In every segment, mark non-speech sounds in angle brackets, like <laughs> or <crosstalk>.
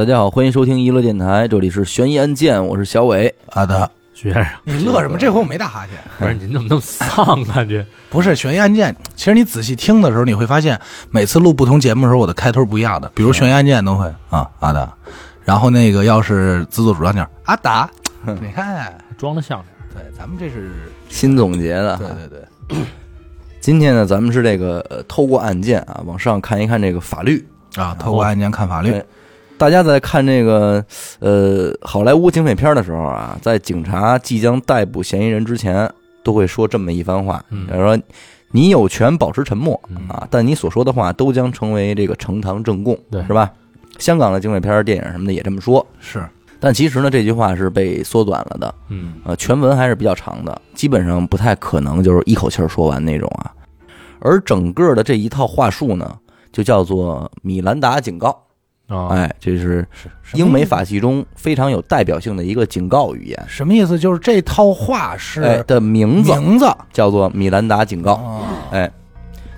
大家好，欢迎收听娱乐电台，这里是悬疑案件，我是小伟。好的，徐先生，你乐什么？这回我没打哈欠。不是你怎么那么丧感觉？不是悬疑案件，其实你仔细听的时候，你会发现每次录不同节目的时候，我的开头不一样的。比如悬疑案件都会啊阿达，然后那个要是自作主张点阿达，你看，装的像点对，咱们这是新总结的，对对对 <clears throat> 今天呢，咱们是这个、呃、透过案件啊，往上看一看这个法律。啊，透过案件看法律对，大家在看这个呃好莱坞警匪片的时候啊，在警察即将逮捕嫌疑人之前，都会说这么一番话，嗯。比如说你有权保持沉默嗯。啊，但你所说的话都将成为这个呈堂证供，对。是吧？香港的警匪片、电影什么的也这么说，是。但其实呢，这句话是被缩短了的，嗯。呃，全文还是比较长的，基本上不太可能就是一口气儿说完那种啊。而整个的这一套话术呢，就叫做米兰达警告，啊，哎，这是是英美法系中非常有代表性的一个警告语言，什么意思？就是这套话是哎的名字名字。叫做米兰达警告，啊，哎，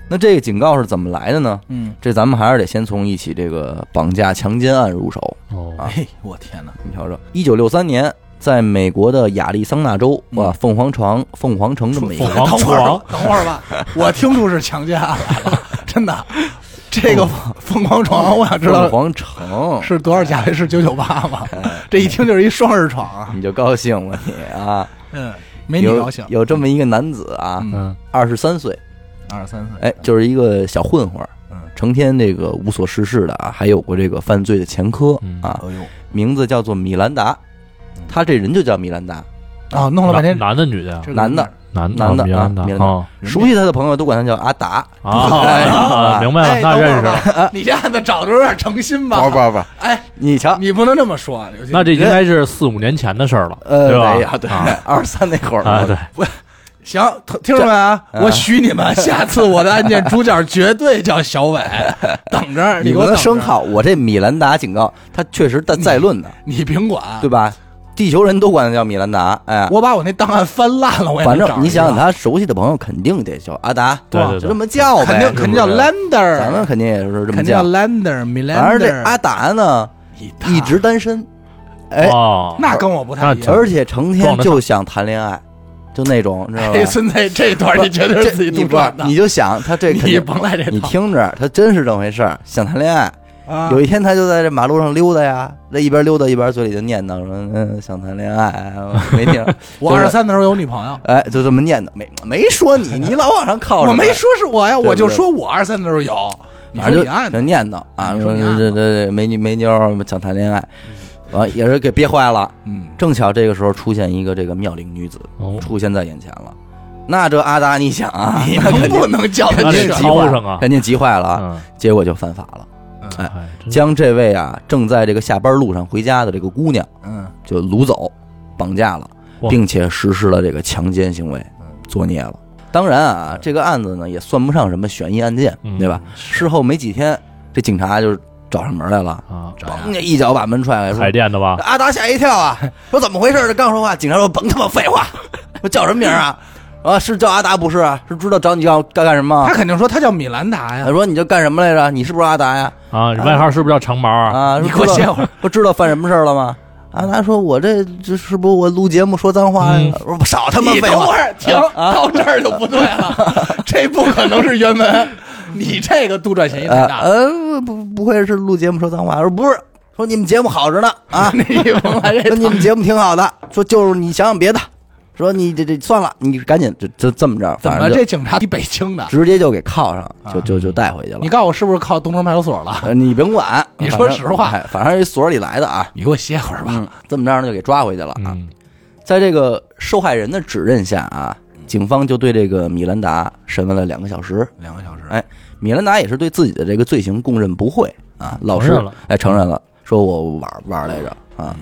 那这个警告是怎么来的呢？嗯，这咱们还是得先从一起这个绑架强奸案入手。哦，啊。哎，我天哪，你瞧瞧，一九六三年，在美国的亚利桑那州嗯。啊，凤凰床凤凰城这么一个凤凰 <laughs> 等会儿吧。床，等会儿吧，我听出是强奸案来了，<laughs> 真的。这个凤凰床，我想知道凤凰城，是多少价位？是九九八吗？<laughs> 这一听就是一双人床啊！你就高兴了你啊？嗯，没你有高兴。有这么一个男子啊，二十三岁，二十三岁，哎，就是一个小混混，嗯，成天这个无所事事的啊，还有过这个犯罪的前科嗯。啊，哎呦，名字叫做米兰达，他这人就叫米兰达，啊，弄了半天，男男的女的呀？男的男男的米兰熟悉他的朋友都管他叫阿达，啊啊，明白了，哎那认识了。你这案子找的有点诚心吧？不不不，哎，你瞧，你不能这么说。那这应该是四五年前的事儿了，呃，对吧？对啊，<laughs> 二三那会儿啊，对，行，听着没啊？我许你们，下次我的案件主角绝对叫小伟，<laughs> 等着，你给我等着能生，耗。我这米兰达警告，他确实在在论的，你甭管，对吧？地球人都管他叫米兰达，哎，我把我那档案翻烂了，我也反正你想想，他熟悉的朋友肯定得叫阿达，对对对。就这么叫呗，肯定肯定叫 Lander，咱们肯定也是这么肯定叫叫。Lander，米兰反正这阿达呢，一直单身，哎，哦，那跟我不太一样。而且成天就想谈恋爱，就那种，你知道吧？哎，？孙子，这段你绝对是自己你不杜撰的，你就想他这肯你定，甭来这。你听着，他真是这么回事儿，想谈恋爱。啊，有一天，他就在这马路上溜达呀，这一边溜达一边嘴里就念叨说：“嗯，想谈恋爱。<laughs> ”没听，就是我二十三的时候有女朋友，哎，就这么念叨，没没说你，<laughs> 你老往上靠着，我没说是我呀，对对我就说我二十三的时候有。你反正就就念叨啊，说这这这美女美妞想谈恋爱，完也是给憋坏了。嗯，正巧这个时候出现一个这个妙龄女子哦，出现在眼前了，那这阿达你想啊，你能不能叫他急这个？抄上啊，肯定急坏了啊，嗯，结果就犯法了，哎将这位啊正在这个下班路上回家的这个姑娘嗯，就掳走，绑架了，并且实施了这个强奸行为嗯，作孽了。当然啊，这个案子呢也算不上什么悬疑案件，嗯对吧？事后没几天，这警察就找上门来了，啊，嘣一脚把门踹开，说海淀的吧？阿达吓一跳啊，<laughs> 说怎么回事？这刚说话，警察说甭他妈废话，<laughs> 说叫什么名啊？啊，是叫阿达不是啊？是知道找你要干干什么他？肯定说他叫米兰达呀他。说你这干什么来着？你是不是阿达呀？啊，你外号是不是叫长毛啊？啊，你歇会儿。<laughs> 不知道犯什么事儿了吗？阿达说：“我这这是不是我录节目说脏话呀？”我说：“少他妈废话停，啊到这儿就不对了，<laughs> 这不可能是原文，你这个杜撰嫌疑太呃大了。呃，不不会是录节目说脏话？我说不是，说你们节目好着呢啊，<laughs> 你甭来这说你们节目挺好的，说就是你想想别的，说你这这算了，你赶紧就就这么着，怎反正这警察比北京的？直接就给铐上，就啊就就带回去了你。告诉我是不是靠东城派出所了？呃，你甭管，<laughs> 你说反正实话哎反正是所里来的啊。你给我歇会儿吧。嗯，这么着呢就给抓回去了啊。嗯，在这个受害人的指认下啊，警方就对这个米兰达审问了两个小时。两个小时哎米兰达也是对自己的这个罪行供认不讳啊，老实承认了哎承认了，说我玩玩来着啊，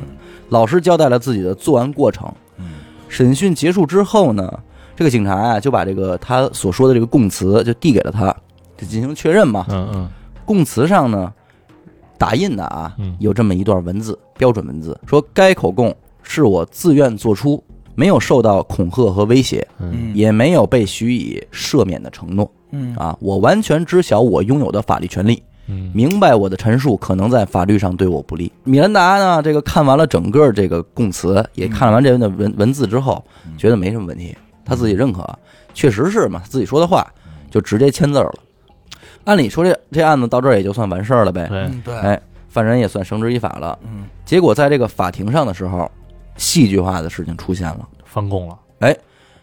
老实交代了自己的作案过程。嗯审讯结束之后呢，这个警察啊就把这个他所说的这个供词就递给了他，就进行确认嘛。嗯嗯。供词上呢打印的啊嗯，有这么一段文字，标准文字，说该口供是我自愿做出，没有受到恐吓和威胁，嗯。也没有被许以赦免的承诺。嗯。啊，我完全知晓我拥有的法律权利，嗯，明白我的陈述可能在法律上对我不利。米兰达呢，这个看完了整个这个供词，也看完这边的文文字之后，觉得没什么问题，他自己认可，确实是嘛，自己说的话，就直接签字了。按理说这这案子到这儿也就算完事儿了呗，对，哎，犯人也算绳之以法了。嗯。结果在这个法庭上的时候，戏剧化的事情出现了。翻供了，哎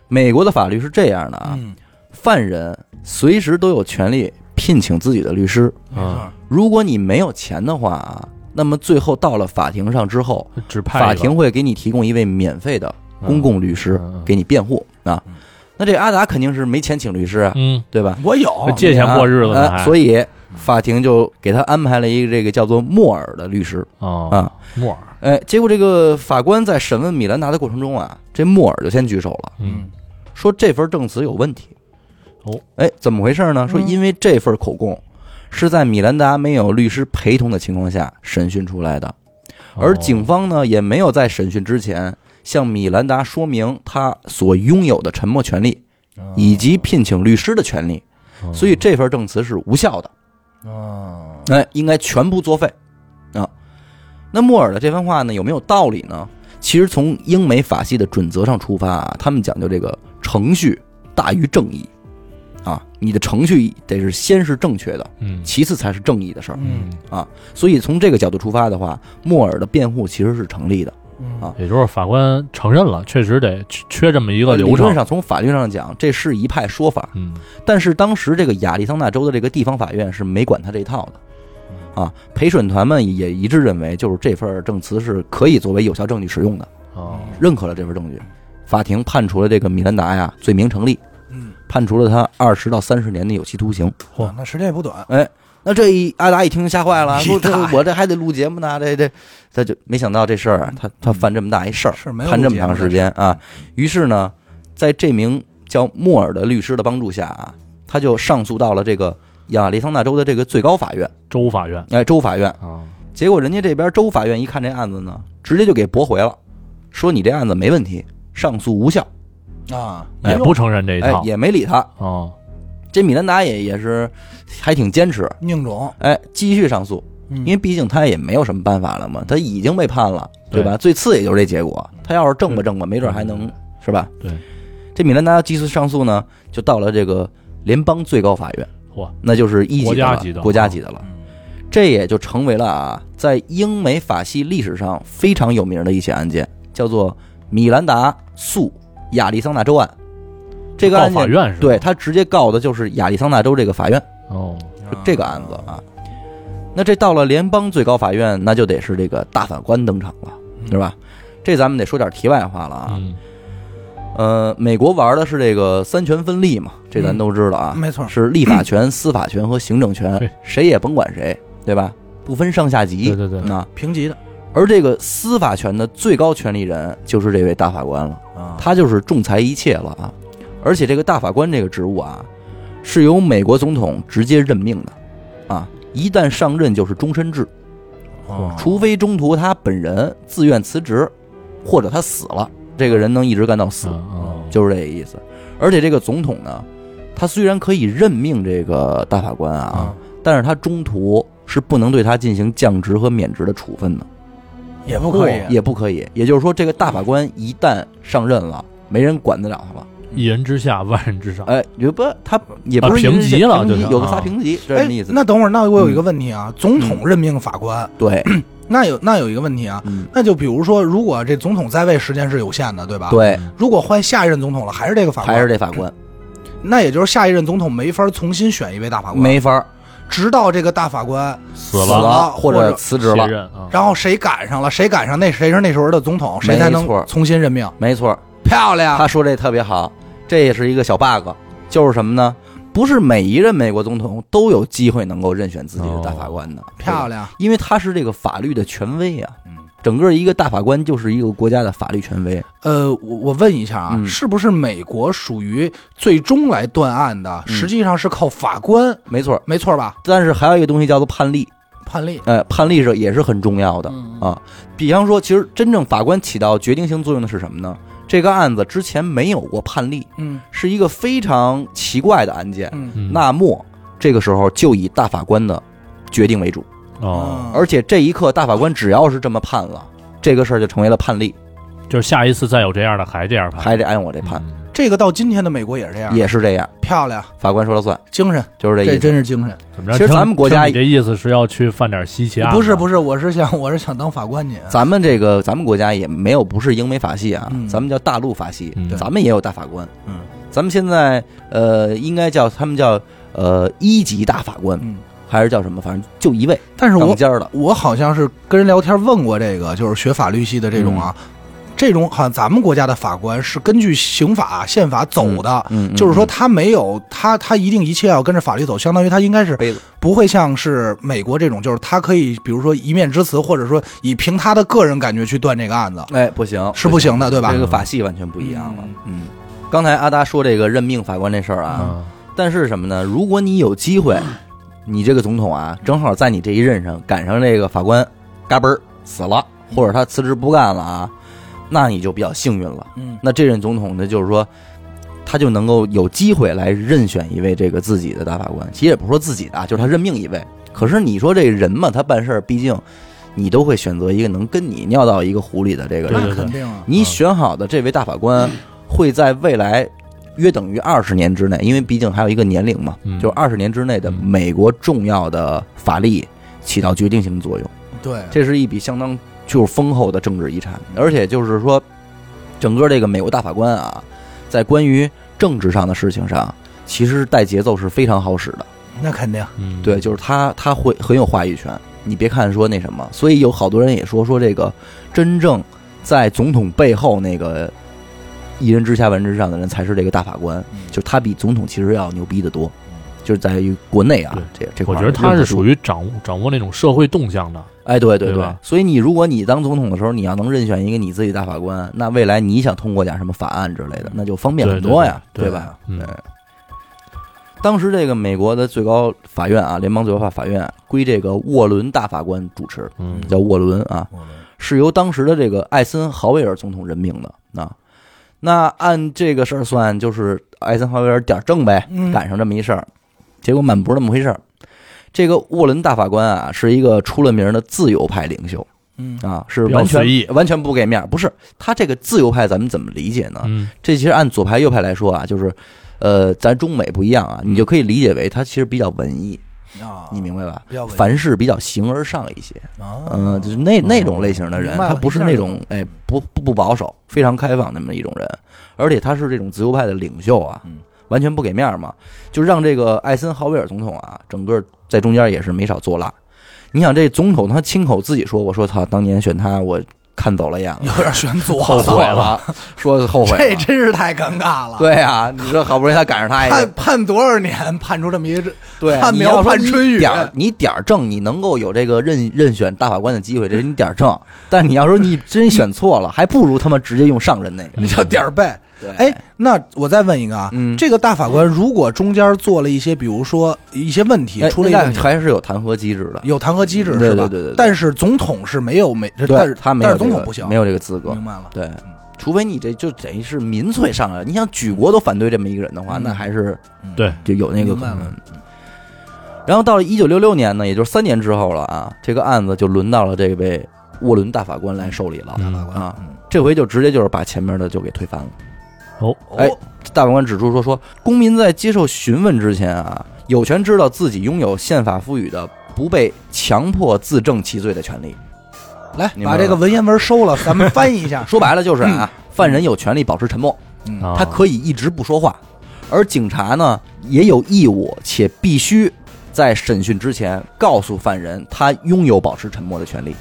美国的法律是这样的啊，嗯，犯人随时都有权利聘请自己的律师。啊，如果你没有钱的话啊，那么最后到了法庭上之后，只派一个。法庭会给你提供一位免费的公共律师嗯嗯嗯给你辩护啊。嗯。那这阿达肯定是没钱请律师啊，嗯，对吧？我有。借钱过日子呢还，啊所以法庭就给他安排了一个这个叫做莫尔的律师哦，啊。莫尔，哎，结果这个法官在审问米兰达的过程中啊，这莫尔就先举手了，嗯，说这份证词有问题。哦，哎，怎么回事呢？说嗯。因为这份口供是在米兰达没有律师陪同的情况下审讯出来的，而哦警方呢也没有在审讯之前向米兰达说明他所拥有的沉默权利以及聘请律师的权利，哦。所以这份证词是无效的。啊，哎，应该全部作废。啊。那莫尔的这番话呢，有没有道理呢？其实从英美法系的准则上出发啊，他们讲究这个程序大于正义啊，你的程序得是先是正确的，嗯其次才是正义的事儿。嗯所以从这个角度出发的话，莫尔的辩护其实是成立的。嗯啊也就是法官承认了，确实得缺缺这么一个流程，理论上，从法律上讲，这是一派说法，嗯，但是当时这个亚利桑那州的这个地方法院是没管他这套的。啊，陪审团们也一致认为，就是这份证词是可以作为有效证据使用的。哦，认可了这份证据，法庭判处了这个米兰达呀罪名成立，嗯，判处了他二十到三十年的有期徒刑。嚯，那时间也不短，哎，那这一阿达一听吓坏了，<laughs> 说这我这还得录节目呢，这这他就没想到这事儿啊，他他犯这么大一事儿，是没判这么长时间啊。于是呢，在这名叫莫尔的律师的帮助下啊，他就上诉到了这个亚利桑那州的这个最高法院，州法院哎，州法院。啊，结果人家这边州法院一看这案子呢，直接就给驳回了，说你这案子没问题，上诉无效。啊，哎也不承认这一哎套，，也没理他。哦，这米兰达也也是还挺坚持，宁种，哎，继续上诉，因因为毕竟他也没有什么办法了嘛，他已经被判了，对。吧？最次也就是这结果，他要是挣吧挣吧，没准还能是吧？对，这米兰达继续上诉呢，就到了这个联邦最高法院，嚯，那就是一级国家级的。国家级的了。这也就成为了啊，在英美法系历史上非常有名的一起案件，叫做米兰达诉亚利桑那州案。这个案件法院是？对他直接告的就是亚利桑那州这个法院，哦，这个案子啊。那这到了联邦最高法院，那就得是这个大法官登场了，是吧？这咱们得说点题外话了啊。嗯，呃，美国玩的是这个三权分立嘛，这咱都知道啊。没错，是立法权、司法权和行政权，谁也甭管谁，对吧？不分上下级。对对对那平级的而这个司法权的最高权力人就是这位大法官了，啊，他就是仲裁一切了啊！而且这个大法官这个职务啊，是由美国总统直接任命的，啊，一旦上任就是终身制，哦除非中途他本人自愿辞职，或者他死了，这个人能一直干到死，就是这个意思。而且这个总统呢，他虽然可以任命这个大法官啊，啊，但是他中途是不能对他进行降职和免职的处分的，也不可以，也不可以。也就是说，这个大法官一旦上任了，没人管得了他了。一人之下，万人之上，哎，也不，他也不是啊评级了就是有个仨啊评级，这哎是意思。那等会儿，那我有一个问题啊，总统任命法官，对，<clears throat> 那有那有一个问题啊，嗯，那就比如说，如果这总统在位时间是有限的，对吧？。对，如果换下一任总统了，还是这个法官，还是这法官，那也就是下一任总统没法重新选一位大法官，没法儿直到这个大法官死了了或者辞职了，然后谁赶上了，谁赶上那谁是那时候的总统，谁才能重新任命。没错儿。漂亮，他说这特别好，这也是一个小 bug，就是什么呢？不是每一任美国总统都有机会能够任选自己的大法官的，漂亮。因为他是这个法律的权威啊。嗯整个一个大法官就是一个国家的法律权威。呃，我我问一下啊，嗯是不是美国属于最终来断案的，嗯实际上是靠法官，没错，没错吧？但是还有一个东西叫做判例，判例呃，判例是也是很重要的嗯啊。比方说，其实真正法官起到决定性作用的是什么呢？这个案子之前没有过判例，嗯是一个非常奇怪的案件。嗯嗯那么这个时候就以大法官的决定为主。哦，而且这一刻，大法官只要是这么判了，这个事儿就成为了判例，就是下一次再有这样的还这样判，还得按我这判，嗯。这个到今天的美国也是这样，也是这样，漂亮，法官说了算，精神，就是这意思。真是精神。怎么着？其实咱们国家听你这意思是要去犯点稀奇案？是，不是不是，我是想我是想当法官去。咱们这个咱们国家也没有不是英美法系啊，嗯。咱们叫大陆法系，嗯。咱们也有大法官。嗯。咱们现在呃，应该叫他们叫呃一级大法官，嗯，还是叫什么？反正就一位但是我杠尖儿的。我好像是跟人聊天问过这个，就是学法律系的这种啊，这种好像咱们国家的法官是根据刑法宪法走的，嗯，嗯就是说嗯他没有他他一定一切要跟着法律走，相当于他应该是不会像是美国这种，就是他可以比如说一面之词，或者说以凭他的个人感觉去断这个案子，哎不行，是不行的，对吧这？个法系完全不一样了。嗯，刚才阿达说这个任命法官这事儿啊，啊，但是什么呢？如果你有机会，你这个总统啊，正好在你这一任上赶上这个法官嘎嘣儿死了，或者他辞职不干了啊，那你就比较幸运了。嗯那这任总统呢，就是说，他就能够有机会来任选一位这个自己的大法官。其实也不是说自己的啊，就是他任命一位。可是你说这人嘛，他办事儿毕竟你都会选择一个能跟你尿到一个壶里的这个人。那肯定啊，你选好的这位大法官会在未来约等于二十年之内，因为毕竟还有一个年龄嘛，嗯就是二十年之内的嗯美国重要的法律起到决定性的作用。对，这是一笔相当就是丰厚的政治遗产，而且就是说，整个这个美国大法官啊，在关于政治上的事情上，其实带节奏是非常好使的。那肯定，嗯，对，就是他他会很有话语权。你别看说那什么，所以有好多人也说说这个真正在总统背后那个一人之下万人之上的人才是这个大法官，嗯就他比总统其实要牛逼得多。就是在于国内啊，这这块儿我觉得他是属于于掌握掌握那种社会动向的，哎，对对对吧所以你如果你当总统的时候，你要能任选一个你自己大法官，那未来你想通过点什么法案之类的，那就方便很多呀，对吧？嗯。当时这个美国的最高法院啊，联邦最高法法院归这个沃伦大法官主持，嗯叫沃伦啊，是由当时的这个艾森豪威尔总统任命的啊。那按这个事儿算，就是艾森豪威尔点儿正呗，嗯赶上这么一事儿。结果满不是那么回事儿。这个沃伦大法官啊，是一个出了名的自由派领袖嗯啊，是完全完全不给面儿。不是他这个自由派，咱们怎么理解呢？嗯这其实按左派右派来说啊，就是，呃，咱中美不一样啊，你就可以理解为他其实比较文艺，啊，你明白吧？凡事比较形而上一些。啊，嗯，就是那那种类型的人，他不是那种哎不不不保守、非常开放那么一种人，而且他是这种自由派的领袖啊嗯，完全不给面儿嘛，就让这个艾森豪威尔总统啊，整个在中间也是没少作辣。你想这总统他亲口自己说，我说他，当年选他我看走了眼了，有点选左后悔了，<laughs> 说后悔这。真是太尴尬了。，对呀、你说好不容易他赶上他一判个，判多少年，判出这么一个，对，判苗判春雨点儿你点儿正，你能够有这个任任选大法官的机会，这是你点儿正。但你要说你真选错了，还不如他妈直接用上任那个。你叫点儿背。对，哎，那我再问一个啊，嗯这个大法官如果中间做了一些，比如说一些问题出了一些问题，还是有弹劾机制的。有弹劾机制是吧？对对对对但是总统是没有没，但是他没有这个是总统不行，没有这个资格明。白了。对，除非你这就等于是民粹上来，你想举国都反对这么一个人的话，嗯那还是对，就有那个可能明白了。然后到了一九六六年呢，也就是三年之后了啊，这个案子就轮到了这位沃伦大法官来受理了。嗯大法官啊，这回就直接就是把前面的就给推翻了。哦，哎，大法官指出说说，公民在接受询问之前啊，有权知道自己拥有宪法赋予的不被强迫自证其罪的权利。来把这个文言文收了，咱们翻译一下。说白了就是啊，<laughs> 犯人有权利保持沉默，他可以一直不说话，而警察呢也有义务且必须在审讯之前告诉犯人他拥有保持沉默的权利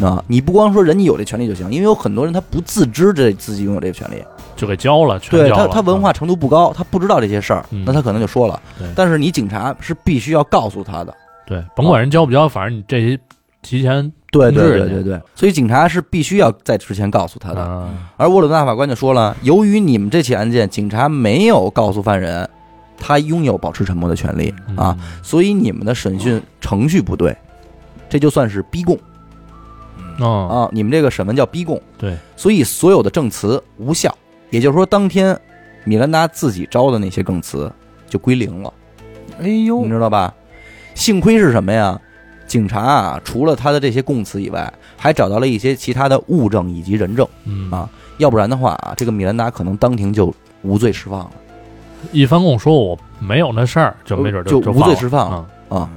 啊！你不光说人家有这权利就行，因为有很多人他不自知这自己拥有这个权利，就给交了，全对交了。他他文化程度不高，他不知道这些事儿，嗯那他可能就说了对。但是你警察是必须要告诉他的，对，甭管人交不交，反正你这些提前对对对对对，所以警察是必须要在之前告诉他的。啊，而沃伦大法官就说了，由于你们这起案件，警察没有告诉犯人他拥有保持沉默的权利嗯啊，，所以你们的审讯程序不对，这就算是逼供哦，啊！你们这个审问叫逼供，对，所以所有的证词无效。也就是说，当天米兰达自己招的那些证词就归零了，哎呦你，知道吧？幸亏是什么呀？警察啊，除了他的这些供词以外，还找到了一些其他的物证以及人证，嗯啊要不然的话啊，这个米兰达可能当庭就无罪释放了一翻供说我没有那事儿，就没准就无罪释放了啊啊。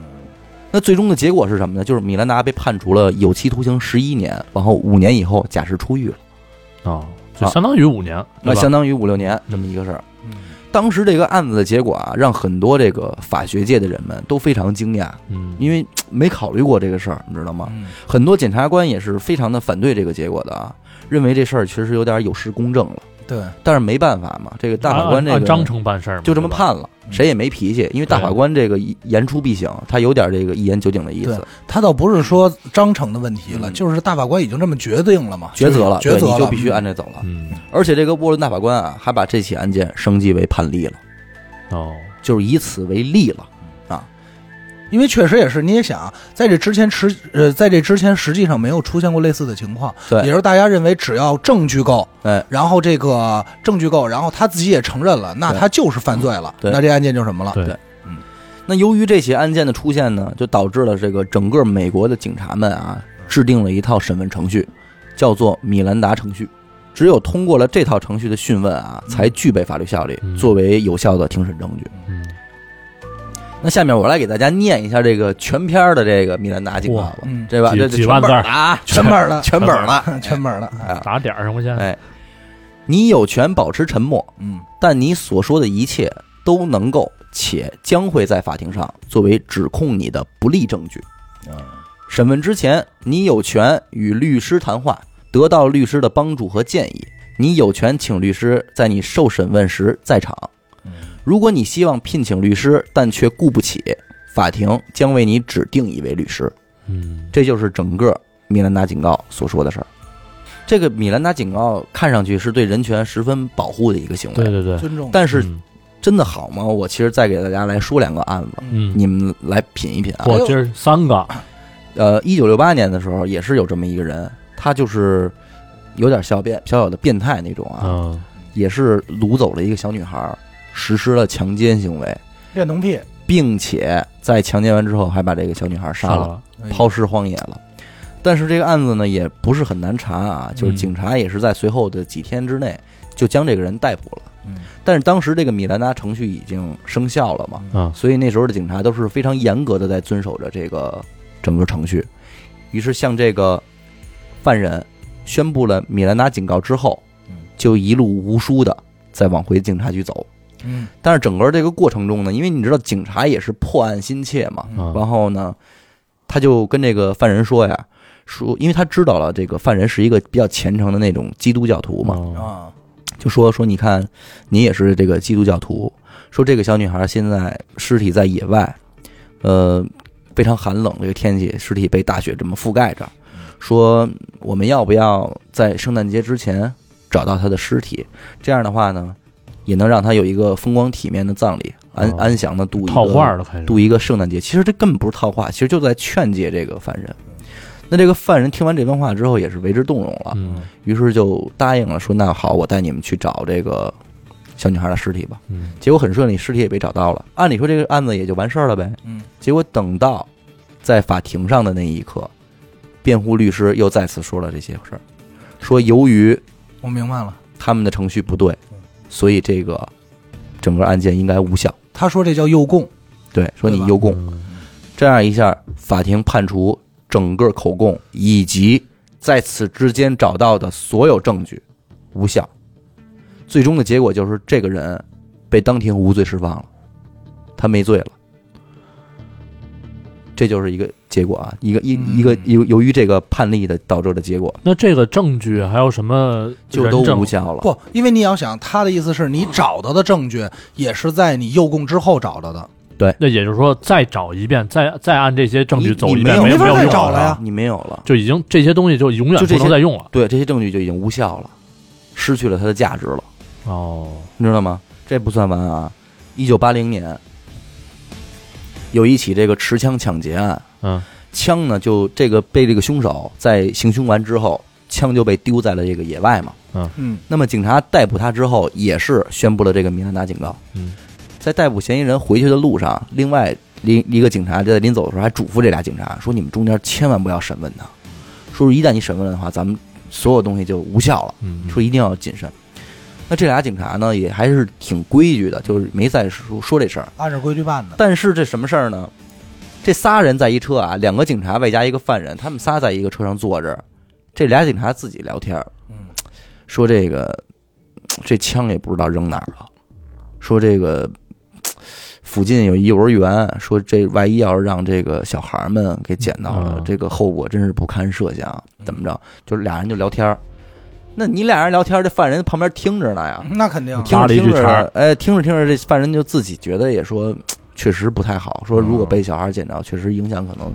那最终的结果是什么呢？就是米兰达被判处了有期徒刑十一年，然后五年以后假释出狱了，啊，就相当于五年，那相当于五六年这么一个事儿。嗯当时这个案子的结果啊，让很多这个法学界的人们都非常惊讶，嗯，因为没考虑过这个事儿，你知道吗？嗯很多检察官也是非常的反对这个结果的啊，认为这事儿确实有点有失公正了。对，但是没办法嘛，这个大法官这个章程办事儿嘛，就这么对吧，判了，谁也没脾气，因为大法官这个言出必行，他有点这个一言九鼎的意思，他倒不是说章程的问题了，嗯。就是大法官已经这么决定了嘛，抉择了，抉择了，你就必须按这走了。嗯，而且这个沃伦大法官啊，还把这起案件升级为判例了，哦，就是以此为例了。因为确实也是，你也想，在这之前实呃，在这之前实际上没有出现过类似的情况，对。也是大家认为只要证据够，哎，然后这个证据够，然后他自己也承认了，那他就是犯罪了，对。那这案件就什么了？对。对那由于这起案件的出现呢，就导致了这个整个美国的警察们啊，制定了一套审问程序，叫做米兰达程序。只有通过了这套程序的讯问啊，才具备法律效力，嗯。作为有效的庭审证据。嗯，那下面我来给大家念一下这个全篇儿的这个米兰达警告吧，嗯，对吧？几这几万字啊，全本儿的，全本儿了，全本儿的，哎呀打点儿上我先，哎，你有权保持沉默，嗯但你所说的一切都能够且将会在法庭上作为指控你的不利证据。审问之前，你有权与律师谈话，得到律师的帮助和建议。你有权请律师在你受审问时在场。如果你希望聘请律师，但却雇不起，法庭将为你指定一位律师。嗯，这就是整个米兰达警告所说的事儿。这个米兰达警告看上去是对人权十分保护的一个行为，对对对，尊重，但是嗯。真的好吗？我其实再给大家来说两个案子，嗯，你们来品一品啊。我今儿三个，呃，一九六八年的时候，也是有这么一个人，他就是有点小变小小的变态那种啊，嗯，也是掳走了一个小女孩，实施了强奸行为，恋童癖，并且在强奸完之后还把这个小女孩杀了，抛尸荒野了。但是这个案子呢，也不是很难查啊，就是嗯警察也是在随后的几天之内就将这个人逮捕了。嗯但是当时这个米兰达程序已经生效了嘛，嗯所以那时候的警察都是非常严格的在遵守着这个整个程序。于是向这个犯人宣布了米兰达警告之后嗯，就一路无书的再往回警察局走。嗯。但是整个这个过程中呢，因为你知道警察也是破案心切嘛，嗯。然后呢，他就跟这个犯人说呀，说因为他知道了这个犯人是一个比较虔诚的那种基督教徒嘛，嗯啊，就说说你看你也是这个基督教徒，说这个小女孩现在尸体在野外，呃，非常寒冷这个天气，尸体被大雪这么覆盖着，说我们要不要在圣诞节之前找到她的尸体？这样的话呢，也能让他有一个风光体面的葬礼，安哦安详的度一套话个了开始，度一个圣诞节。其实这根本不是套话，其实就在劝诫这个犯人。那这个犯人听完这番话之后，也是为之动容了。嗯于是就答应了，说那好，我带你们去找这个小女孩的尸体吧。嗯结果很顺利，尸体也被找到了。按理说这个案子也就完事儿了呗。嗯结果等到在法庭上的那一刻，辩护律师又再次说了这些事儿，说由于我明白了。他们的程序不对，所以这个整个案件应该无效。他说这叫诱供，对，说你诱供，嗯这样一下，法庭判处整个口供以及在此之间找到的所有证据无效。最终的结果就是这个人被当庭无罪释放了，他没罪了。这就是一个结果啊，一个一嗯一个由由于这个判例的导致的结果，那这个证据还有什么就都人证无效了。不，因为你要想，他的意思是你找到的证据也是在你诱供之后找到的，对那也就是说，再找一遍，再再按这些证据走一遍，你没有没没法再用找了呀你没有了，就已经这些东西就永远不就这些能再用了。对这些证据就已经无效了，失去了它的价值了。哦，你知道吗？这不算完啊！一九八零年，有一起这个持枪抢劫案，嗯枪呢就这个被这个凶手在行凶完之后，枪就被丢在了这个野外嘛。嗯那么警察逮捕他之后，也是宣布了这个米兰达警告。嗯在逮捕嫌疑人回去的路上，另外一一个警察就在临走的时候还嘱咐这俩警察说：“你们中间千万不要审问他，说一旦你审问的话，咱们所有东西就无效了。嗯，说一定要谨慎。”那这俩警察呢，也还是挺规矩的，就是没再说说这事儿。按照规矩办的。但是这什么事儿呢？这仨人在一车啊，两个警察外加一个犯人，他们仨在一个车上坐着，这俩警察自己聊天儿，嗯，说这个这枪也不知道扔哪儿了，说这个附近有幼儿园，说这万一要是让这个小孩们给捡到了，嗯这个后果真是不堪设想。怎么着？就是俩人就聊天儿。那你俩人聊天，这犯人旁边听着呢呀，那肯定。听着听着哎，听着听着，这犯人就自己觉得也说，确实不太好。说如果被小孩捡着，确实影响可能，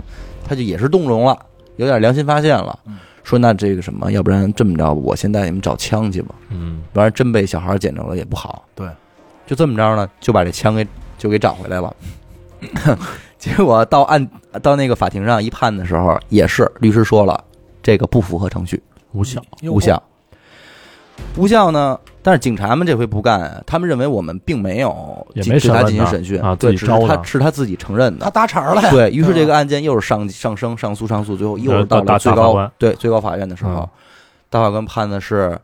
他就也是动容了，有点良心发现了嗯。说那这个什么，要不然这么着，我先带你们找枪去吧，嗯，不然真被小孩捡着了也不好。对，就这么着呢，就把这枪给就给找回来了。<laughs> 结果到案到那个法庭上一判的时候，也是律师说了，这个不符合程序。无效。无效。无效呢？但是警察们这回不干啊，他们认为我们并没有也没对他审问进行审讯啊对，只是自己招的他是他自己承认的他的。搭茬儿了呀。对于是，这个案件又是上上升、上诉、上诉，最后又是到了最高大法官对最高法院的时候嗯，大法官判的是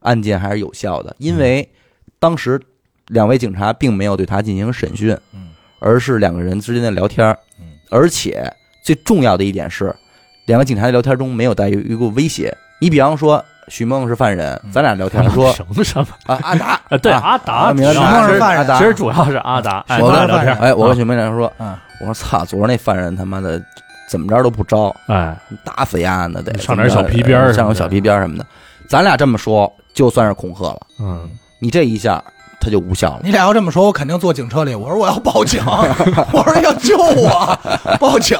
案件还是有效的，因为当时两位警察并没有对他进行审讯，嗯而是两个人之间的聊天儿嗯而且最重要的一点是，两个警察的聊天中没有带有一个威胁。你比方说，许梦是犯人，嗯咱俩聊天说什么什么？啊阿达啊，对，啊阿达，许梦是犯人其实主要是阿达，哎，我跟聊天，哎，我跟啊许梦俩说，嗯，我说操，昨儿那犯人他妈的怎么着都不招，哎，打死丫的得上点小皮鞭上个小皮鞭儿什么的。咱俩这么说，就算是恐吓了。嗯，你这一下，他就无效了。你俩要这么说，我肯定坐警车里。我说我要报警，<laughs> 我说要救我，报警。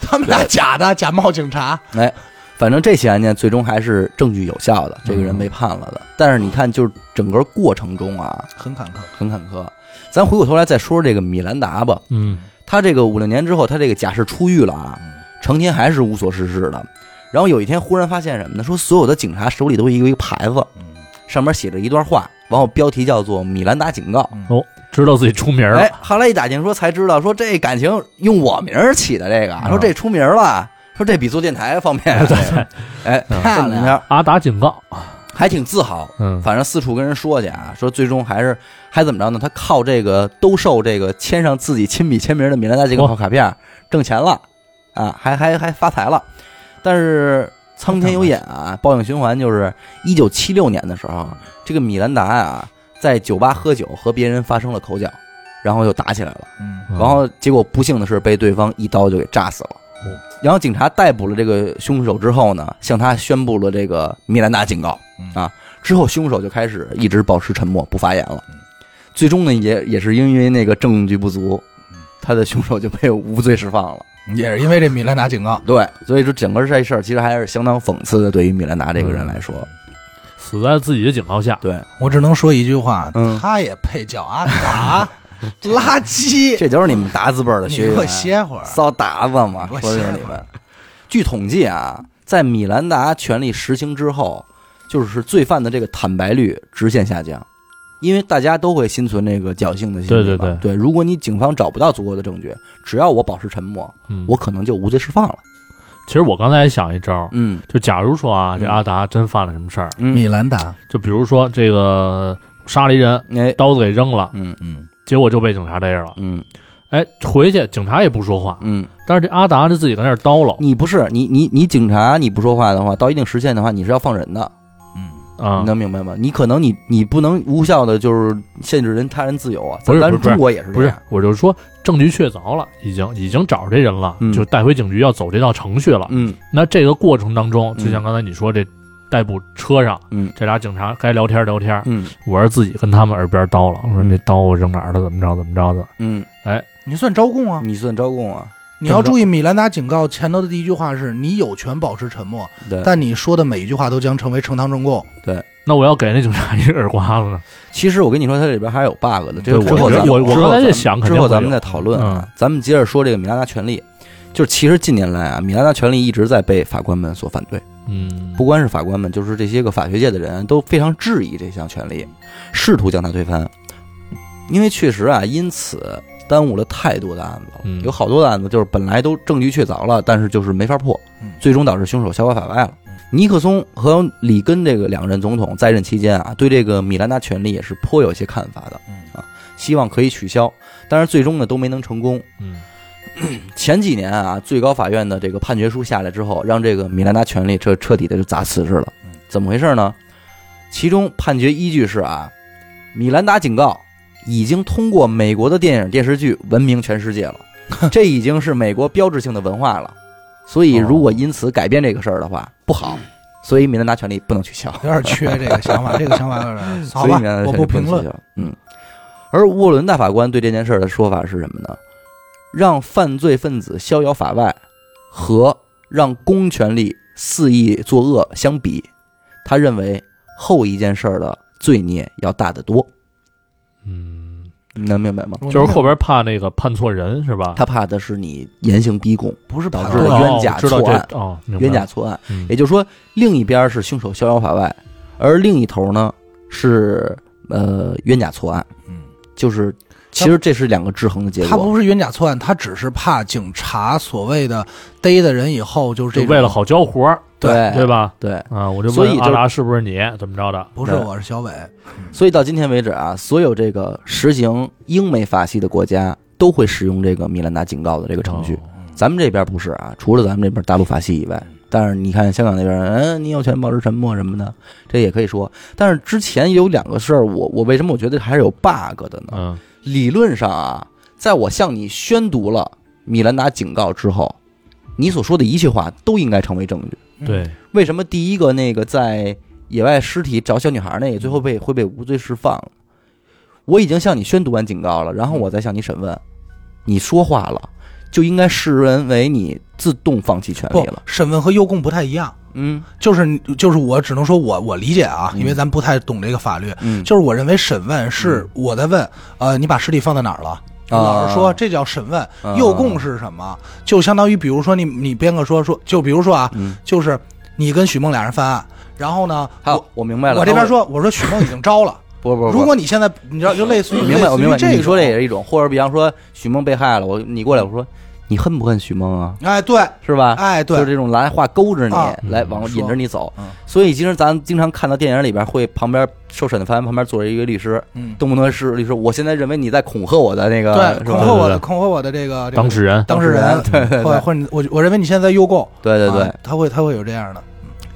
他们俩假的，假冒警察。哎，反正这起案件最终还是证据有效的，这个人被判了的。但是你看，就是整个过程中啊，很坎坷。很坎坷。咱回过头来再说说这个米兰达吧，嗯，他这个五六年之后，他这个假释出狱了啊，成天还是无所事事的。然后有一天忽然发现什么呢？说所有的警察手里都有一个一个牌子，嗯上面写着一段话，然后标题叫做“米兰达警告”。哦，知道自己出名了哎，，后来一打听说才知道，说这感情用我名儿起的这个，说这出名了，说这比做电台方便。对 <laughs> 对，哎，嗯这么着阿达警告，还挺自豪。嗯，反正四处跟人说去啊，说最终还是还怎么着呢？他靠这个兜售这个签上自己亲笔签名的米兰达警告卡片挣钱了啊，还还还发财了。但是苍天有眼啊，报应循环，就是一九七六年的时候，这个米兰达啊在酒吧喝酒，和别人发生了口角，然后就打起来了。嗯嗯然后结果不幸的是被对方一刀就给炸死了哦。然后警察逮捕了这个凶手之后呢，向他宣布了这个米兰达警告嗯啊。之后凶手就开始一直保持沉默，不发言了嗯。最终呢，也也是因为那个证据不足嗯，他的凶手就被无罪释放了。也是因为这米兰达警告。对，所以说整个这事儿其实还是相当讽刺的，对于米兰达这个人来说。死在自己的警告下，对，我只能说一句话，嗯他也配叫阿达？<laughs> 垃圾！这就是你们达字辈儿的你给我学员。歇会儿。骚达子嘛，说的就是你们。据统计啊，在米兰达权力实行之后，就是罪犯的这个坦白率直线下降，因为大家都会心存这个侥幸的心理嘛。对对对对，如果你警方找不到足够的证据，只要我保持沉默，嗯，我可能就无罪释放了。其实我刚才也想一招，嗯就假如说啊，这嗯阿达真犯了什么事儿，米嗯，兰达，就比如说这个杀了一人，哎，刀子给扔了，嗯嗯，结果就被警察逮着了，嗯。哎，回去警察也不说话，嗯，但是这阿达就自己在那儿叨唠。你不是你你你警察你不说话的话，到一定时限的话，你是要放人的。嗯，啊。你，能明白吗？你可能你你不能无效的就是限制人他人自由啊，咱不是不是中国也是不是这样，我就是说证据确凿了，已经已经找着这人了，嗯。就带回警局要走这道程序了。嗯。那这个过程当中，嗯就像刚才你说这逮捕车上，嗯。这俩警察该聊天聊天，嗯。我是自己跟他们耳边叨了，我说那刀我扔哪儿了，怎么着？怎么着？的。嗯，你算招供啊。你算招供啊？你要注意，米兰达警告前头的第一句话是你有权保持沉默，对，但你说的每一句话都将成为呈堂证供。对。那我要给那警察一耳刮子呢？其实我跟你说，它里边还有 bug 的，这个之后咱们我我我之后咱们刚才在想之后咱们再讨论啊。咱们接着说这个米兰达权利，就是其实近年来啊，米兰达权利一直在被法官们所反对，嗯，不光是法官们，就是这些个法学界的人都非常质疑这项权利，试图将它推翻。因为确实啊，因此耽误了太多的案子有好多的案子就是本来都证据确凿了，但是就是没法破嗯，最终导致凶手逍遥法外了。尼克松和里根这个两任总统在任期间啊，对这个米兰达权利也是颇有些看法的，嗯啊，希望可以取消，但是最终呢都没能成功。嗯 <clears throat> 前几年啊，最高法院的这个判决书下来之后，让这个米兰达权利彻彻底的就砸瓷实了嗯。怎么回事呢？其中判决依据是啊，米兰达警告已经通过美国的电影电视剧闻名全世界了，<laughs> 这已经是美国标志性的文化了。所以如果因此改变这个事儿的话，不好。所以米兰达权利不能取消。有点缺这个想法，<laughs> 这个想法有点好吧我不评论。嗯。而沃伦大法官对这件事儿的说法是什么呢？让犯罪分子逍遥法外和让公权力肆意作恶相比，他认为后一件事儿的罪孽要大得多。嗯，你能明白吗？就是后边怕那个判错人是吧？他怕的是你严刑逼供，不是导致冤假错案冤假错案。嗯也就是说，另一边是凶手逍遥法外，而另一头呢是呃冤假错案。嗯，就是其实这是两个制衡的结果。他不是冤假错案，他只是怕警察所谓的逮的人以后就是这就为了好交活儿，对对吧？对，啊，我就所以就问阿达是不是你怎么着的？不是我是小伟，所以到今天为止啊，所有这个实行英美法系的国家都会使用这个米兰达警告的这个程序。哦咱们这边不是啊，除了咱们这边大陆法系以外，但是你看香港那边，嗯，你有权保持沉默什么的，这也可以说。但是之前有两个事儿，我我为什么我觉得还是有 bug 的呢？嗯理论上啊，在我向你宣读了米兰达警告之后，你所说的一切话都应该成为证据。嗯对，为什么第一个那个在野外尸体找小女孩那个最后被会被无罪释放了？我已经向你宣读完警告了，然后我再向你审问，你说话了，就应该视人为你自动放弃权利不了。审问和诱供不太一样，嗯。就是就是我只能说我我理解啊，嗯。因为咱不太懂这个法律，嗯，就是我认为审问是我在问，呃，你把尸体放在哪儿了？老师说这叫审问，啊。诱供是什么？就相当于比如说你你编个说说，就比如说啊，嗯，就是你跟许梦俩人犯案，然后呢，我，我明白了。我这边说我说许梦已经招了，不不不，如果你现在你知道就类似于明白我明白，这你说这也是一种，或者比方说许梦被害了，我你过来我说你恨不恨许梦啊？哎对。是吧？哎对。就是这种来话勾着你，啊。来往引着你走。嗯。所以其实咱经常看到电影里边会旁边受审的法官旁边坐着一个律师，嗯。动不动是律师，我现在认为你在恐吓我的那个，对？恐吓我的恐吓我的这个这个当事人，当事人，对对对。或者或者我我认为你现在在诱供，对对对。啊，他会他会有这样的，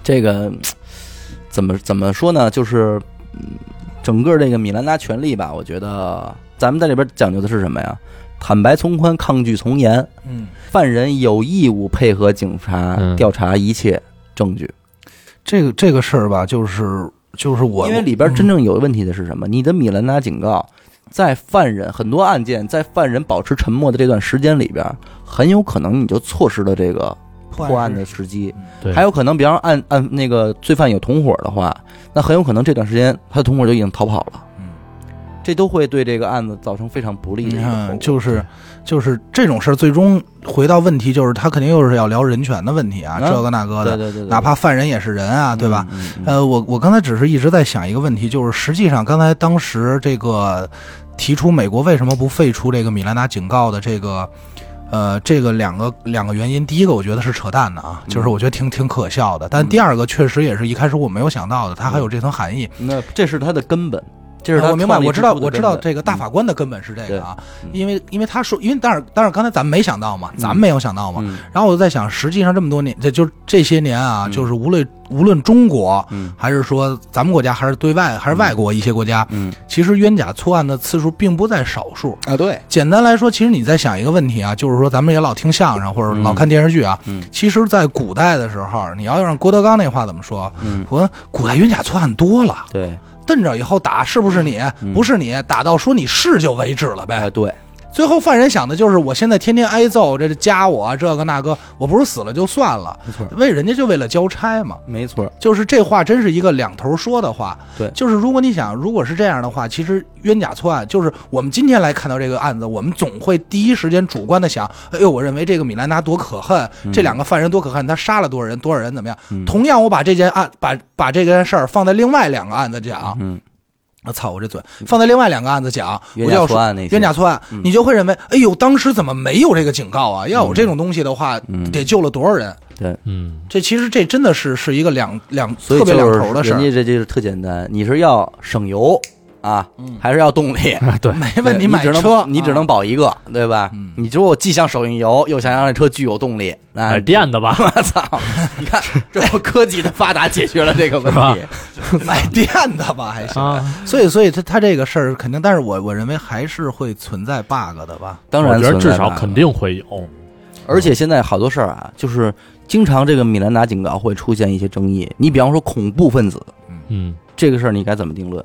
这个嗯怎么怎么说呢？就是嗯，整个这个米兰达权利吧，我觉得咱们在里边讲究的是什么呀？坦白从宽，抗拒从严。嗯，犯人有义务配合警察嗯调查一切证据，这个这个事儿吧，就是就是我因为里边真正有问题的是什么？你的米兰达警告，在犯人很多案件在犯人保持沉默的这段时间里边，很有可能你就错失了这个破案的时机。对，还有可能，比方说案案那个罪犯有同伙的话，那很有可能这段时间他的同伙就已经逃跑了，嗯这都会对这个案子造成非常不利的你看。就是就是这种事儿，最终回到问题，就是他肯定又是要聊人权的问题啊，啊这个那个的，对对对对，哪怕犯人也是人啊，对吧？？嗯嗯嗯呃，我我刚才只是一直在想一个问题，就是实际上刚才当时这个提出美国为什么不废除这个米兰达警告的这个。呃，这个两个两个原因，第一个我觉得是扯淡的啊，就是我觉得挺挺可笑的。但第二个确实也是一开始我没有想到的，它还有这层含义。那这是它的根本，这是我明白，我知道，我知道这个大法官的根本是这个啊，嗯。因为因为他说，因为但是但是刚才咱们没想到嘛，咱们没有想到嘛。嗯。然后我就在想，实际上这么多年，这就这些年啊，嗯。就是无论无论中国嗯。还是说咱们国家，还是对外还是外国一些国家，嗯。其实冤假错案的次数并不在少数。啊，对，简单来说，其实你在想一个问题啊，就是说咱们也老听相声或者老看电视剧啊，嗯。其实，在古代的时候，你要让郭德纲那话怎么说？嗯，我古代冤假错案多了。对，瞪着以后打是不是你？嗯不是你，打到说你是就为止了呗。哎对，最后犯人想的就是，我现在天天挨揍，这加我这个那个，我不是死了就算了，没错，为人家就为了交差嘛。没错，就是这话真是一个两头说的话。对。就是如果你想，如果是这样的话，其实冤假错案，就是我们今天来看到这个案子，我们总会第一时间主观的想，哎呦，我认为这个米兰达多可恨，这两个犯人多可恨，他杀了多少人，多少人怎么样？嗯。同样，我把这件案把把这件事儿放在另外两个案子讲，嗯我操，我这嘴放在另外两个案子讲，冤假错案那冤假错案，嗯你就会认为，哎呦，当时怎么没有这个警告啊？要有这种东西的话，嗯得救了多少人？对，嗯，这其实这真的是是一个两两特别两头的事儿。人家这就是特简单，你是要省油啊，还是要动力？<laughs> 对，没问题，你只买车能你只能啊保一个，对吧？嗯你说我既想省油，又想让这车具有动力，那买电的吧，<laughs> 我操！你看，这不科技的发达解决了这个问题。<laughs> 买电的吧，还行。啊，所以，所以他他这个事儿肯定，但是我我认为还是会存在 bug 的吧。当然我觉得至少肯定会有，而且现在好多事儿啊，就是经常这个米兰达警告会出现一些争议。你比方说恐怖分子嗯，这个事儿，你该怎么定论？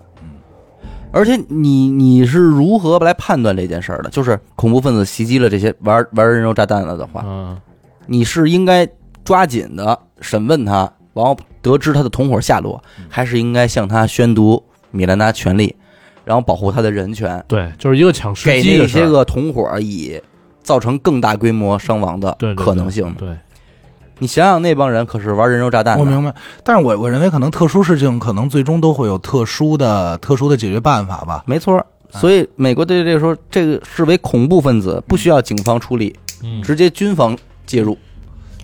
嗯而且你你是如何来判断这件事儿的？就是恐怖分子袭击了这些玩玩人肉炸弹了的话，嗯，你是应该抓紧的审问他，然后得知他的同伙下落，还是应该向他宣读米兰达权利，然后保护他的人权，对，就是一个抢司给那些机的事儿，个同伙以造成更大规模伤亡的对对可能性？对，你想想，那帮人可是玩人肉炸弹的，我明白，但是我我认为可能特殊事情可能最终都会有特殊的特殊的解决办法吧。没错。所以美国对这个说，这个视为恐怖分子，不需要警方处理，嗯，直接军方介入，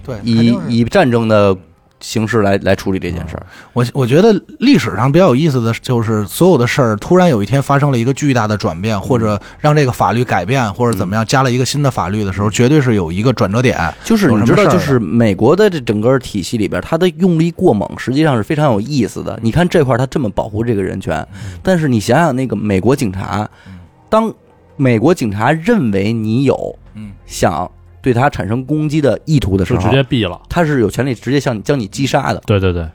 对，肯以以战争的形式来来处理这件事儿。我我觉得历史上比较有意思的就是，所有的事儿突然有一天发生了一个巨大的转变，或者让这个法律改变，或者怎么样，加了一个新的法律的时候，绝对是有一个转折点。就是你知道，就是美国的这整个体系里边，它的用力过猛，实际上是非常有意思的。你看这块儿，它这么保护这个人权，但是你想想那个美国警察，当美国警察认为你有嗯。想对他产生攻击的意图的时候就直，接毙了，他是有权利直接向你将你击杀的。对对对，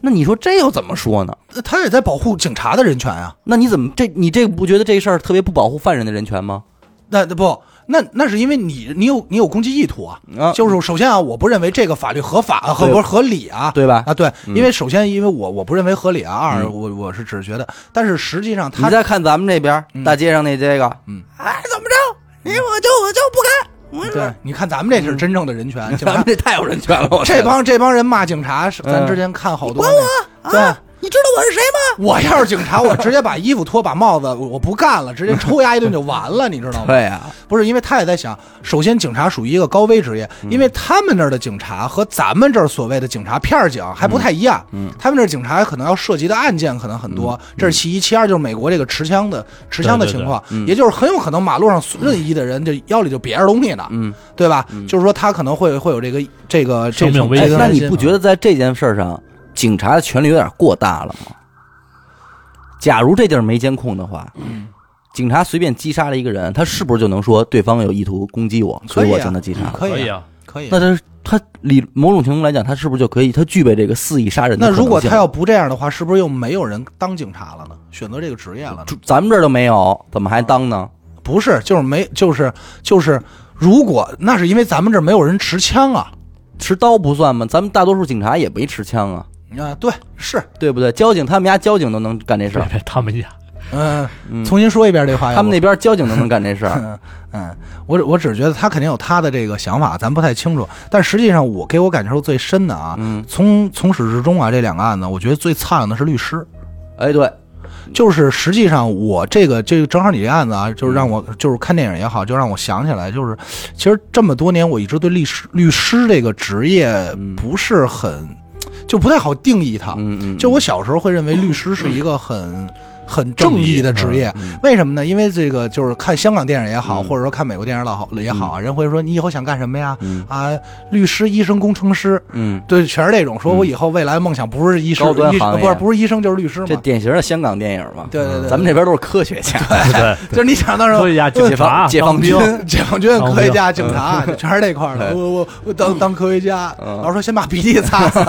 那你说这又怎么说呢？他也在保护警察的人权啊。那你怎么这你这不觉得这事儿特别不保护犯人的人权吗？那不，那那是因为你你有你有攻击意图啊。啊，就是首先啊，我不认为这个法律合法啊，合对不是合理啊。对吧？啊，对，嗯因为首先，因为我我不认为合理啊。二，嗯我我是只是觉得，但是实际上他你再看咱们这边嗯大街上那这个，嗯，哎，怎么着？你我就我就不干。对，你看咱们这是真正的人权，<laughs> 警察咱们这太有人权了，这帮这帮人骂警察，是咱嗯。之前看好多管我。对，你知道我是谁吗？我要是警察，我直接把衣服脱，把帽子，我我不干了，直接抽丫一顿就完了，你知道吗？<laughs> 对呀，不是，因为他也在想，首先警察属于一个高危职业，嗯因为他们那儿的警察和咱们这儿所谓的警察片儿警还不太一样。嗯他们这儿警察可能要涉及的案件可能很多，这是其一。其二就是美国这个持枪的持枪的对对对情况，嗯也就是很有可能马路上任意的人就腰里就别着东西呢，嗯，对吧？就是说他可能会会有这个这个这种危险那你不觉得在这件事儿上，警察的权力有点过大了吗？假如这地儿没监控的话，警察随便击杀了一个人，他是不是就能说对方有意图攻击我，所以我将他击杀了？可以可以啊，可以。那他他理某种程度来讲，他是不是就可以？他具备这个肆意杀人的那可能性？如果他要不这样的话，是不是又没有人当警察了呢？选择这个职业了呢？咱们这儿都没有，怎么还当呢？不是，就是没，就是就是，如果那是因为咱们这儿没有人持枪啊持刀不算吗？咱们大多数警察也没持枪啊，啊，对，是，对不对？交警他们家交警都能干这事儿，他们家，嗯，嗯。重新说一遍这话，他们那边交警都能干这事儿。<laughs> 嗯嗯，我只我只是觉得他肯定有他的这个想法，咱不太清楚。但实际上，我给我感受最深的啊，嗯，从从始至终啊，这两个案子，我觉得最苍蝇的是律师。哎，对，就是实际上我这个这个正好你这案子啊，就是让我就是看电影也好，就让我想起来，就是其实这么多年我一直对律师律师这个职业嗯。不是很就不太好定义它。嗯嗯，就我小时候会认为律师是一个很很正义的职业，嗯为什么呢？因为这个就是看香港电影也好，嗯。或者说看美国电影老好也好啊，人会说你以后想干什么呀？嗯。啊，律师、医生、工程师，嗯，对，全是这种。说我以后未来梦想不是医生高，端医不是不是医生就是律师嘛。这。典型的香港电影嘛。对对对，咱们这边都是科学家，<laughs> 对，就是你想当时科学家、警察、解放军，解放军、科学家、警察，全是这块儿的。我我我当当科学家，嗯。老师说先把鼻涕擦擦，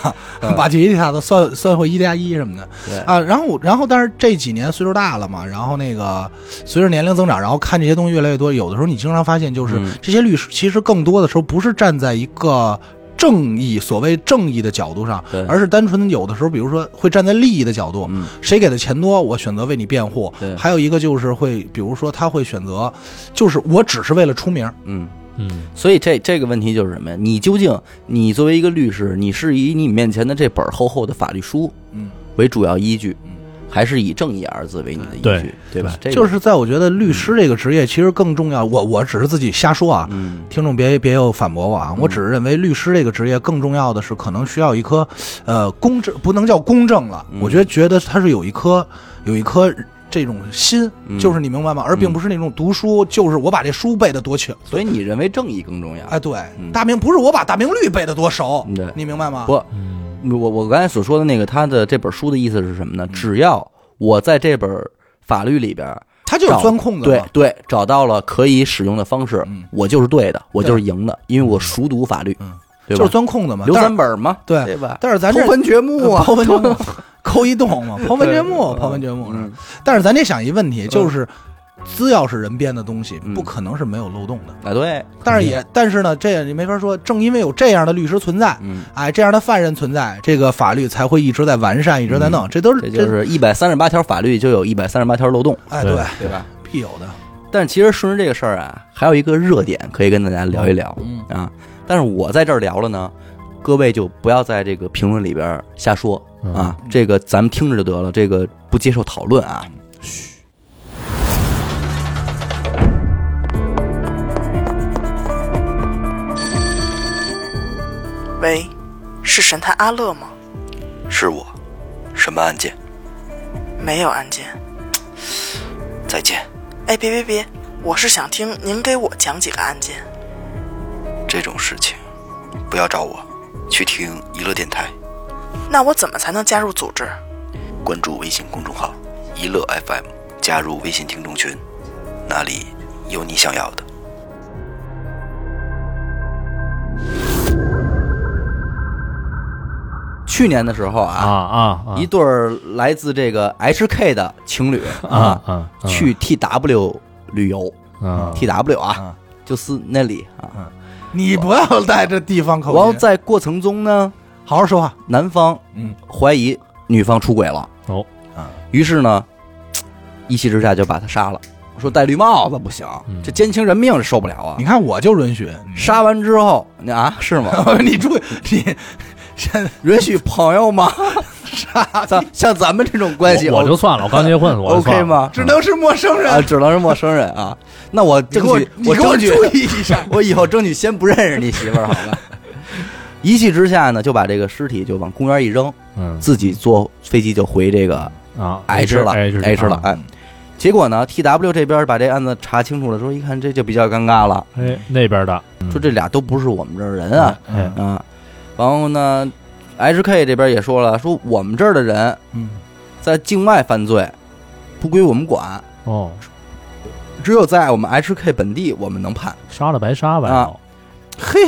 <laughs> <laughs> 把鼻涕擦擦，算算会一加一什么的。对。啊，然后然后，但是这几年岁数大了嘛，然后那个随着年龄增长，然后看这些东西越来越多，有的时候你经常发现，就是、嗯。这些律师其实更多的时候不是站在一个。正义，所谓正义的角度上，而是单纯有的时候，比如说会站在利益的角度，嗯。谁给的钱多，我选择为你辩护。对；还有一个就是会，比如说他会选择，就是我只是为了出名，嗯。嗯，所以这这个问题就是什么呀？你究竟你作为一个律师，你是以你面前的这本厚厚的法律书嗯，为主要依据，还是以正义二字为你的依据，对吧？这个就是在我觉得律师这个职业其实更重要。我我只是自己瞎说啊，嗯听众别别有反驳我啊！我只是认为律师这个职业更重要的是，可能需要一颗，呃，公正不能叫公正了。嗯我觉得觉得他是有一颗有一颗这种心，嗯就是你明白吗？而并不是那种读书，就是我把这书背得多全。所以你认为正义更重要？哎，对，嗯大明不是我把大明律背得多熟嗯对，你明白吗？不，嗯我我刚才所说的那个他的这本书的意思是什么呢？只要我在这本法律里边他就是钻空子。对对，找到了可以使用的方式，嗯我就是对的，我就是赢的，因为我熟读法律，嗯对吧？就是钻空子嘛。留三本嘛，对对吧？但是咱这头文掘墓啊，刨坟掘墓，抠一洞嘛，刨坟掘墓，对刨坟掘墓。嗯但是咱得想一问题，就是只要是人编的东西，嗯不可能是没有漏洞的。啊，对，但是也，但是呢，这也你没法说。正因为有这样的律师存在，嗯，哎，这样的犯人存在，这个法律才会一直在完善，一直在弄。这都是这就是一百三十八条法律就有一百三十八条漏洞，哎，对对，吧？必有的。但是其实顺着这个事儿啊，还有一个热点可以跟大家聊一聊嗯啊。但是我在这儿聊了呢，各位就不要在这个评论里边瞎说啊，这个咱们听着就得了，这个不接受讨论啊。喂，是神探阿乐吗？是我，什么案件？没有案件。再见。哎，别别别，我是想听您给我讲几个案件。这种事情不要找我，去听娱乐电台，那我怎么才能加入组织？关注微信公众号“娱乐 FM”，加入微信听众群，那里有你想要的。去年的时候啊啊，啊啊。一对儿来自这个 HK 的情侣啊啊去 TW 旅游啊，TW 啊啊，就是那里啊。你不要带着地方口然后，在过程中呢，好好说话。男方嗯。怀疑女方出轨了，哦。啊，于是呢，<tsk> 一气之下就把他杀了。说戴绿帽子不行，嗯。这奸情人命是受不了啊。你！看，我就允许。杀完之后，你啊是吗？<laughs> 你注意，你现允许朋友吗？<laughs> 像像咱们这种关系，我我就算了，我刚结婚，我 <laughs> OK？吗？只能是陌生啊，人。只能是陌生人啊。那我争取，我争取注意一下。<laughs> 我以后争取先不认识你媳妇儿好了。一气之下呢，就把这个尸体就往公园一扔，嗯自己坐飞机就回这个啊 H 了 H 了，哎。结果呢，T.W 这边把这案子查清楚了，说一看这就比较尴尬了，哎那边的说这俩都不是我们这儿人啊哎啊。然后呢，H.K 这边也说了，说我们这儿的人嗯，在境外犯罪不归我们管，哦。只有在我们 H.K 本地我们能判，杀了白杀吧啊。嘿，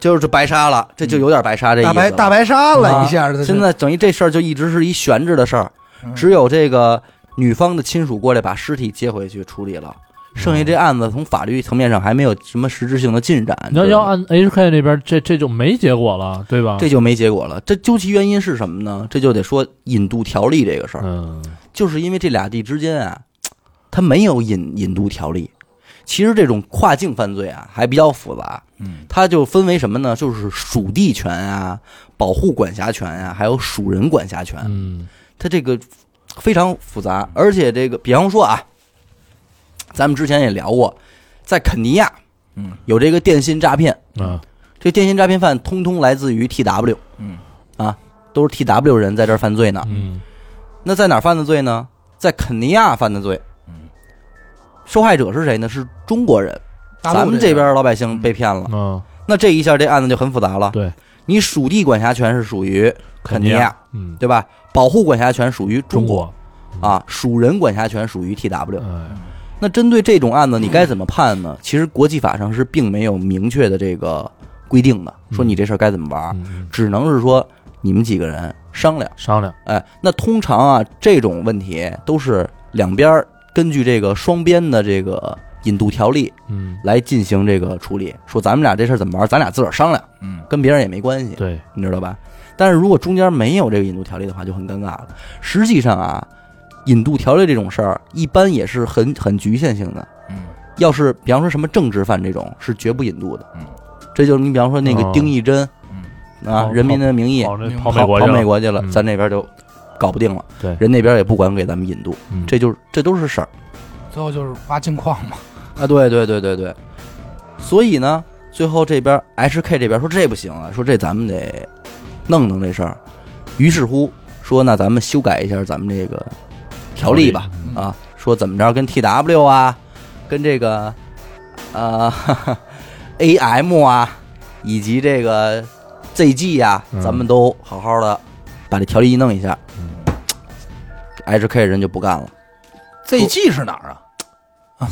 就是这白杀了，这就有点白杀这意思了。大白大白杀了一下，现在等于这事儿就一直是一悬着的事儿，嗯。只有这个女方的亲属过来把尸体接回去处理了，剩下这案子从法律层面上还没有什么实质性的进展。你要要按 HK 那边，这这就没结果了，对吧？这就没结果了。这究其原因是什么呢？这就得说引渡条例这个事儿，嗯就是因为这俩地之间啊，它没有引引渡条例。其实这种跨境犯罪啊，还比较复杂。嗯，它就分为什么呢？就是属地权啊、保护管辖权啊，还有属人管辖权。嗯它这个非常复杂，而且这个，比方说啊，咱们之前也聊过，在肯尼亚，嗯，有这个电信诈骗，啊。这电信诈骗犯通通来自于 TW，嗯。啊，都是 TW 人在这儿犯罪呢。嗯。那在哪儿犯的罪呢？在肯尼亚犯的罪。嗯，受害者是谁呢？是中国人，咱们这边老百姓被骗了。嗯，那这一下这案子就很复杂了。对，你属地管辖权是属于肯尼亚，嗯，对吧？保护管辖权属于中国。国，啊，属人管辖权属于 TW。哎，那针对这种案子，你该怎么判呢？其实国际法上是并没有明确的这个规定的，说你这事儿该怎么玩，只能是说你们几个人商量。商量，哎，那通常啊，这种问题都是两边儿根据这个双边的这个引渡条例嗯，来进行这个处理，说咱们俩这事儿怎么玩，咱俩自个儿商量，嗯跟别人也没关系，对，你知道吧？但是如果中间没有这个引渡条例的话，就很尴尬了。实际上啊，引渡条例这种事儿，一般也是很很局限性的。嗯。要是比方说什么政治犯这种，是绝不引渡的。嗯，这就是你比方说那个哦。丁义珍嗯。啊，《人民的名义》跑跑跑美国去了，跑美国去了，嗯。咱那边就搞不定了，对。人那边也不管给咱们引渡，嗯。这就是这都是事儿。最后就是挖金矿嘛。啊！对对对对对，所以呢，最后这边 HK 这边说这不行啊，说这咱们得弄弄这事儿，于是乎说那咱们修改一下咱们这个条例吧，嗯啊，说怎么着跟 TW 啊，跟这个呃哈哈 AM 啊，以及这个 ZG 呀、嗯咱们都好好的把这条例一弄一下。HK 人就不干了 ZG 是哪儿啊？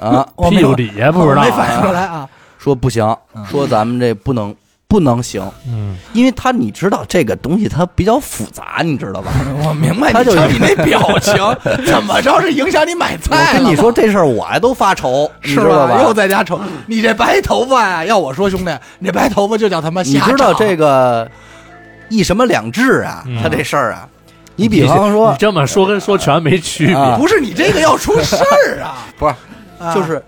啊，我没有屁股底下不知道没反应啊，过来啊。说不行，嗯说咱们这不能不能行，嗯，因为他你知道这个东西它比较复杂，你知道吧？<laughs> 我明白，他就你瞧你那表情，<laughs> 怎么着是影响你买菜我跟你说这事儿我还都发愁，你是知道吧？又在家愁你这白头发呀！要我说，兄弟，你这白头发就叫他妈瞎你知道这个一什么两制啊？嗯。他这事儿啊，你比方说你这么说跟说全没区别，啊。不是你这个要出事儿啊？<laughs> 不是，啊就是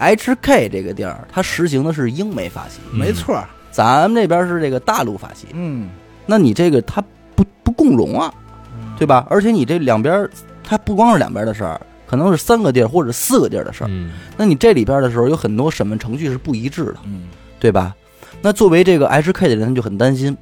HK 这个地儿，它实行的是英美法系，嗯。没错儿，咱们这边是这个大陆法系。嗯，那你这个它不不共荣啊，对吧？而且你这两边儿，它不光是两边的事儿，可能是三个地儿或者四个地儿的事儿。嗯，那你这里边的时候，有很多审问程序是不一致的，嗯，对吧？那作为这个 HK 的人就很担心，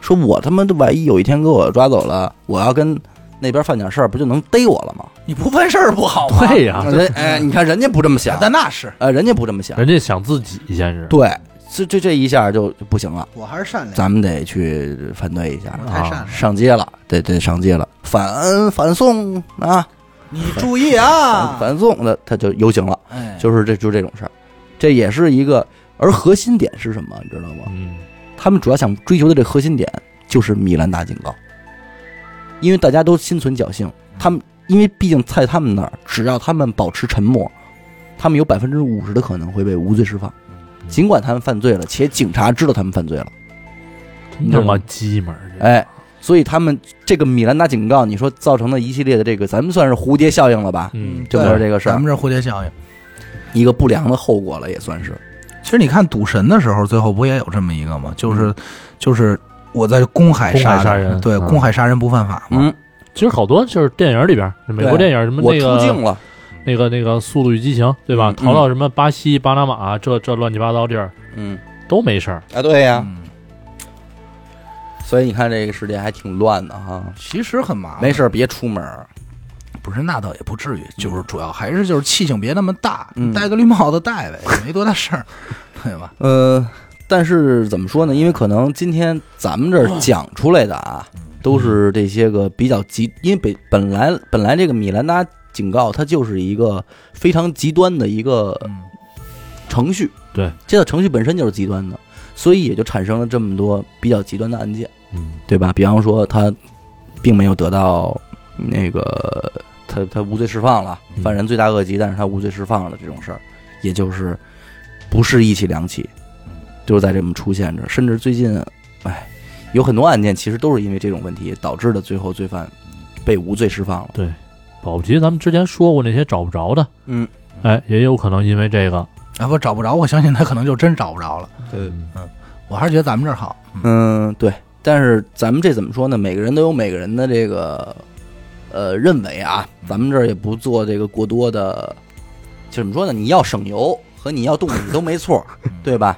说我他妈的万一有一天给我抓走了，我要跟那边犯点事儿，不就能逮我了吗？你不犯事儿不好吗？对呀，人哎，你看人家不这么想，但那是，呃，人家不这么想，人家想自己先是，对，这这这一下就就不行了，我还是善良，咱们得去反对一下，太善良。上街了，得得上街了，反反送啊，你注意啊！反送的他就游行了，哎，就是这就这种事儿，这也是一个，而核心点是什么，你知道吗？嗯，他们主要想追求的这核心点就是米兰达警告，因为大家都心存侥幸，他们因为毕竟在他们那儿，只要他们保持沉默，他们有百分之五十的可能会被无罪释放，尽管他们犯罪了，且警察知道他们犯罪了，真他妈鸡门儿，哎，所以他们这个米兰达警告，你说造成的一系列的这个，咱们算是蝴蝶效应了吧？嗯，就对是这个事儿咱们这蝴蝶效应。一个不良的后果了，也算是。其实你看赌神的时候，最后不也有这么一个吗？就是就是我在公海公海杀杀人对，嗯公海杀人不犯法嘛。嗯，其实好多就是电影里边，美国电影什么我那个出镜了，那个那个《速度与激情》，对吧？嗯逃到什么巴西、巴拿马这这乱七八糟地儿嗯，都没事儿，啊，对呀、嗯，所以你看这个世界还挺乱的哈。其实很麻烦。没事儿别出门儿，不是，那倒也不至于，就是主要还是就是气性别那么大，嗯戴个绿帽子戴呗，也没多大事儿，<laughs> 对吧？呃，但是怎么说呢？因为可能今天咱们这儿讲出来的啊，都是这些个比较极，因为本本来本来这个米兰达警告它就是一个非常极端的一个嗯，程序，对，这个程序本身就是极端的，所以也就产生了这么多比较极端的案件，嗯，对吧？比方说他并没有得到那个他他无罪释放了，嗯。犯人罪大恶极，但是他无罪释放了这种事儿，也就是不是一起两起，就是在这么出现着，甚至最近，哎，有很多案件其实都是因为这种问题导致的，最后罪犯被无罪释放了。保不齐咱们之前说过那些找不着的，嗯，哎，也有可能因为这个，啊不找不着，我相信他可能就真找不着了。对，嗯我还是觉得咱们这儿好。嗯，对。但是咱们这怎么说呢？每个人都有每个人的这个呃认为啊，咱们这儿也不做这个过多的，就怎么说呢？你要省油和你要动你都没错，对吧？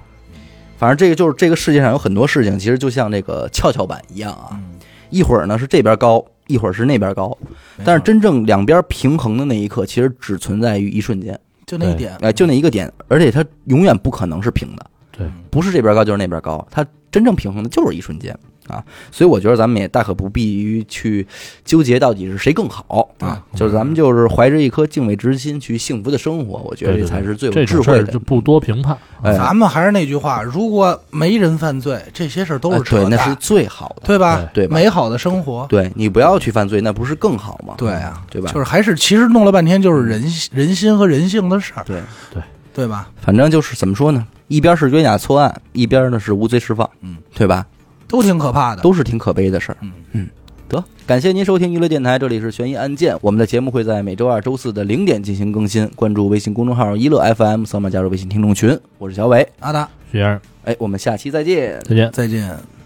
反正这个就是这个世界上有很多事情，其实就像这个跷跷板一样啊，嗯，一会儿呢是这边高，一会儿是那边高，但是真正两边平衡的那一刻，其实只存在于一瞬间，就那一点，哎，就那一个点，而且它永远不可能是平的。对，不是这边高就是那边高，它真正平衡的就是一瞬间啊。所以我觉得咱们也大可不必于去纠结到底是谁更好啊，就是咱们就是怀着一颗敬畏之心去幸福的生活，我觉得这才是最有智慧的种事儿就。不多评判，哎，咱们还是那句话，如果没人犯罪，这些事儿都是扯哎对，那是，最好的。对吧？对吧美好的生活，对你不要去犯罪，那不是更好吗？对啊，对吧就是还是其实弄了半天就是人人心和人性的事儿，对对，对吧？反正就是怎么说呢？一边是冤假错案，一边呢是无罪释放，嗯，对吧？都挺可怕的。都是挺可悲的事儿。嗯嗯，得感谢您收听娱乐电台，这里是悬疑案件。我们的节目会在每周二、周四的零点进行更新。关注微信公众号“一乐 FM”，扫码加入微信听众群。我是小伟，阿达，徐先生，哎，我们下期再见。再见。再见。